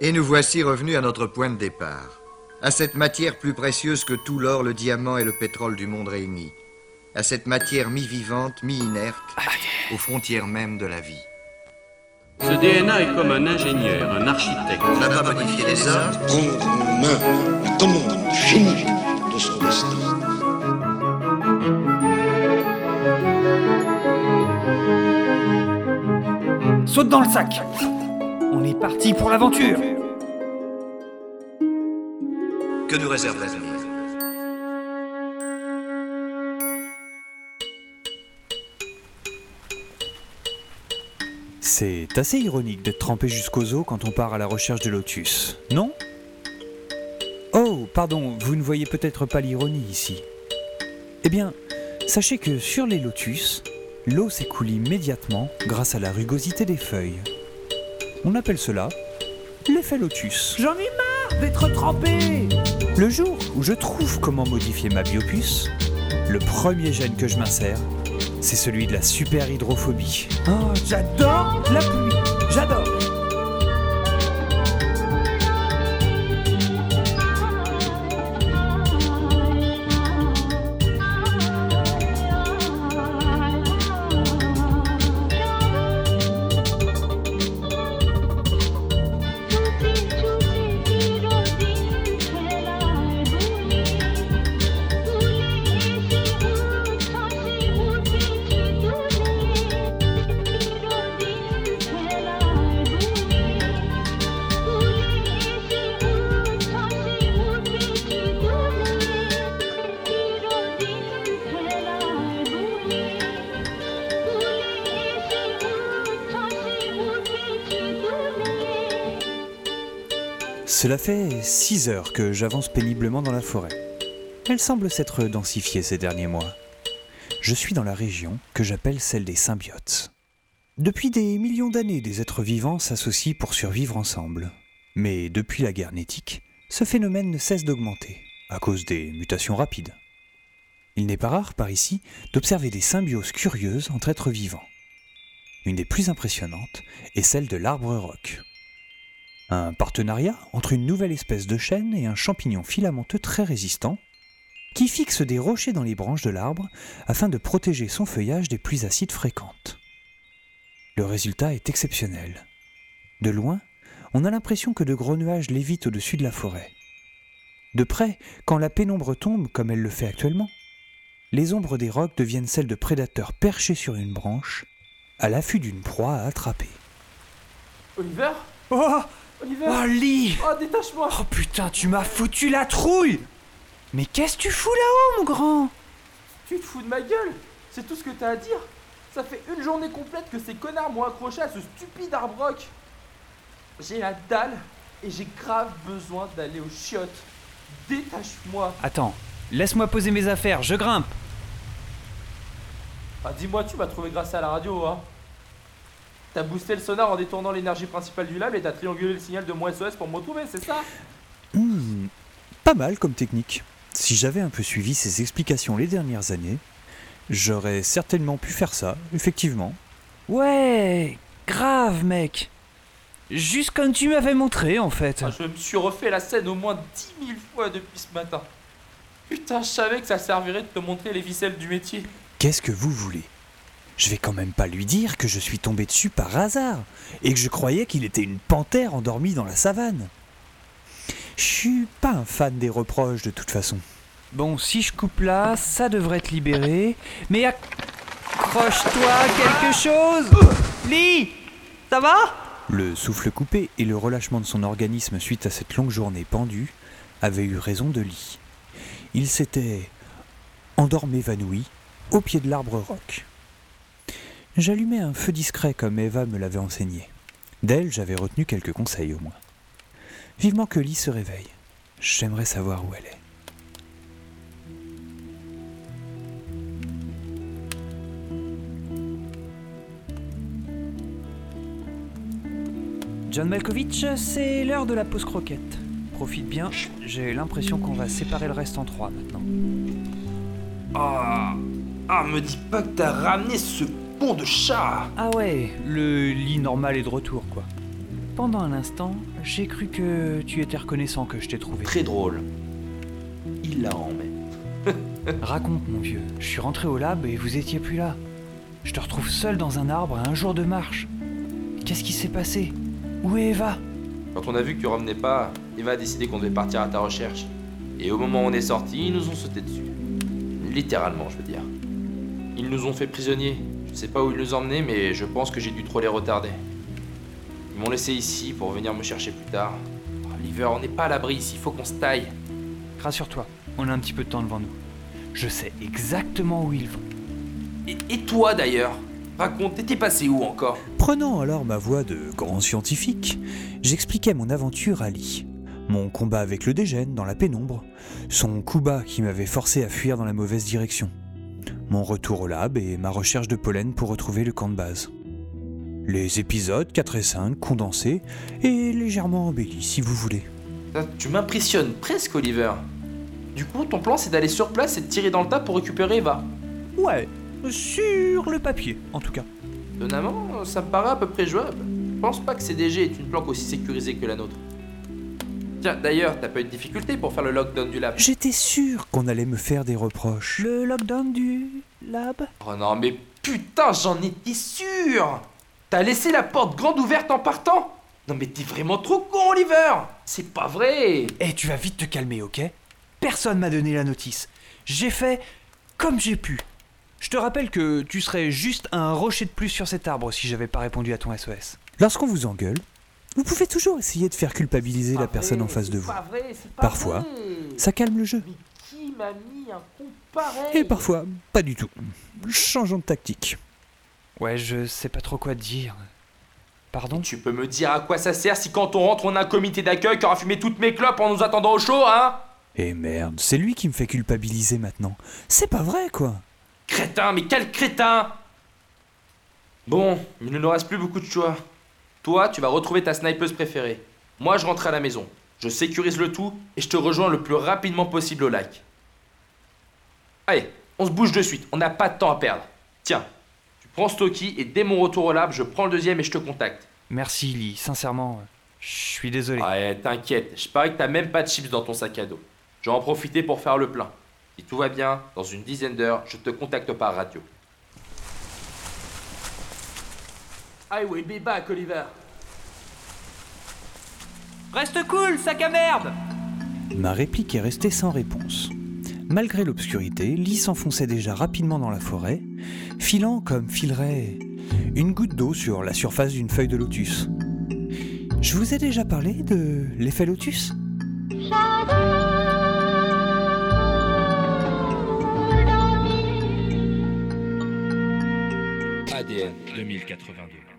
Et nous voici revenus à notre point de départ, à cette matière plus précieuse que tout l'or, le diamant et le pétrole du monde réunis, à cette matière mi-vivante, mi-inerte, aux frontières même de la vie. Ce DNA est comme un ingénieur, un architecte. On n'a pas modifié les hommes, prendre en main la commande génie de son destin. Saute dans le sac On est parti pour l'aventure que nous réserve l'avenir C'est assez ironique d'être trempé jusqu'aux os quand on part à la recherche de Lotus, non? Oh, pardon, vous ne voyez peut-être pas l'ironie ici. Eh bien, sachez que sur les lotus, l'eau s'écoule immédiatement grâce à la rugosité des feuilles. On appelle cela l'effet lotus. J'en ai marre d'être trempé Le jour où je trouve comment modifier ma biopuce, le premier gène que je m'insère, c'est celui de la super hydrophobie. Oh, j'adore la pluie Cela fait 6 heures que j'avance péniblement dans la forêt. Elle semble s'être densifiée ces derniers mois. Je suis dans la région que j'appelle celle des symbiotes. Depuis des millions d'années, des êtres vivants s'associent pour survivre ensemble. Mais depuis la guerre nétique, ce phénomène ne cesse d'augmenter, à cause des mutations rapides. Il n'est pas rare par ici d'observer des symbioses curieuses entre êtres vivants. Une des plus impressionnantes est celle de l'arbre roc. Un partenariat entre une nouvelle espèce de chêne et un champignon filamenteux très résistant, qui fixe des rochers dans les branches de l'arbre afin de protéger son feuillage des pluies acides fréquentes. Le résultat est exceptionnel. De loin, on a l'impression que de gros nuages lévitent au-dessus de la forêt. De près, quand la pénombre tombe comme elle le fait actuellement, les ombres des rocs deviennent celles de prédateurs perchés sur une branche, à l'affût d'une proie à attraper. Oliver? Oh Oliver. Oh, Lee Oh, détache-moi. Oh putain, tu m'as foutu la trouille. Mais qu'est-ce que tu fous là-haut, mon grand? Tu te fous de ma gueule. C'est tout ce que t'as à dire. Ça fait une journée complète que ces connards m'ont accroché à ce stupide arbre rock. J'ai la dalle et j'ai grave besoin d'aller aux chiottes. Détache-moi. Attends, laisse-moi poser mes affaires, je grimpe. Ah, dis-moi, tu m'as trouvé grâce à la radio, hein T'as boosté le sonar en détournant l'énergie principale du lab et t'as triangulé le signal de mon SOS pour me retrouver, c'est ça? Hmm, pas mal comme technique. Si j'avais un peu suivi ses explications les dernières années, j'aurais certainement pu faire ça, effectivement. Ouais, grave, mec Juste comme tu m'avais montré, en fait. Ah, Je me suis refait la scène au moins 10 000 fois depuis ce matin. Putain, je savais que ça servirait de te montrer les ficelles du métier. Qu'est-ce que vous voulez? Je vais quand même pas lui dire que je suis tombé dessus par hasard et que je croyais qu'il était une panthère endormie dans la savane. Je suis pas un fan des reproches de toute façon. Bon, si je coupe là, ça devrait te libérer. Mais accroche-toi quelque chose Lee Ça va? Le souffle coupé et le relâchement de son organisme suite à cette longue journée pendue avaient eu raison de Lee. Il s'était endormi évanoui au pied de l'arbre roc. J'allumai un feu discret comme Eva me l'avait enseigné. D'elle, j'avais retenu quelques conseils au moins. Vivement que Lee se réveille. J'aimerais savoir où elle est. John Malkovich, c'est l'heure de la pause croquette. Profite bien, j'ai l'impression qu'on va séparer le reste en trois maintenant. Ah, ah, me dis pas que t'as ramené ce pont de chat Ah ouais, le lit normal est de retour, quoi. Pendant un instant, j'ai cru que tu étais reconnaissant que je t'ai trouvé. Très drôle. Il l'a en même. Raconte, mon vieux. Je suis rentré au lab et vous étiez plus là. Je te retrouve seul dans un arbre à un jour de marche. Qu'est-ce qui s'est passé? Où est Eva? Quand on a vu que tu revenais pas, Eva a décidé qu'on devait partir à ta recherche. Et au moment où on est sorti, ils nous ont sauté dessus. Littéralement, je veux dire. Ils nous ont fait prisonniers. Je sais pas où ils nous emmenaient, mais je pense que j'ai dû trop les retarder. Ils m'ont laissé ici pour venir me chercher plus tard. Oh, L'hiver, on n'est pas à l'abri ici, faut qu'on se taille. Rassure-toi, on a un petit peu de temps devant nous. Je sais exactement où ils vont. Et, et toi d'ailleurs Raconte, t'étais passé où encore? Prenant alors ma voix de grand scientifique, j'expliquais mon aventure à Lee. Mon combat avec le dégène dans la pénombre, son coup bas qui m'avait forcé à fuir dans la mauvaise direction, mon retour au lab et ma recherche de pollen pour retrouver le camp de base. Les épisodes 4 et 5 condensés et légèrement embellis si vous voulez. Tu m'impressionnes presque, Oliver. Du coup, ton plan c'est d'aller sur place et de tirer dans le tas pour récupérer Eva. Ouais, sur le papier, en tout cas. Étonnamment, ça me paraît à peu près jouable. Je pense pas que CDG est une planque aussi sécurisée que la nôtre. Tiens, d'ailleurs, t'as pas eu de difficulté pour faire le lockdown du lab J'étais sûr qu'on allait me faire des reproches. Le lockdown du lab? Oh non, mais putain, j'en étais sûr T'as laissé la porte grande ouverte en partant? Non mais t'es vraiment trop con, Oliver C'est pas vrai Eh, tu vas vite te calmer, ok? Personne m'a donné la notice. J'ai fait comme j'ai pu. Je te rappelle que tu serais juste un rocher de plus sur cet arbre si j'avais pas répondu à ton SOS. Lorsqu'on vous engueule, vous pouvez toujours essayer de faire culpabiliser la personne en face de vous. Parfois, Ça calme le jeu. Mais qui m'a mis un con pareil Et parfois, pas du tout. Changeons de tactique. Ouais, je sais pas trop quoi te dire. Pardon Tu peux me dire à quoi ça sert si quand on rentre on a un comité d'accueil qui aura fumé toutes mes clopes en nous attendant au chaud, hein? Et merde, c'est lui qui me fait culpabiliser maintenant. C'est pas vrai, quoi. Crétin, mais quel crétin? Bon, il ne nous reste plus beaucoup de choix. Toi, tu vas retrouver ta snipeuse préférée. Moi, je rentre à la maison. Je sécurise le tout et je te rejoins le plus rapidement possible au lac. Allez, on se bouge de suite, on n'a pas de temps à perdre. Tiens, tu prends Stocky et dès mon retour au lab, je prends le deuxième et je te contacte. Merci, Lee. Sincèrement, je suis désolé. Ouais, t'inquiète, je parie que t'as même pas de chips dans ton sac à dos. Je vais en profiter pour faire le plein. Si tout va bien, dans une dizaine d'heures, je te contacte par radio. I will be back, Oliver. Reste cool, sac à merde Ma réplique est restée sans réponse. Malgré l'obscurité, Lee s'enfonçait déjà rapidement dans la forêt, filant comme filerait une goutte d'eau sur la surface d'une feuille de lotus. Je vous ai déjà parlé de l'effet lotus? ADN 2082.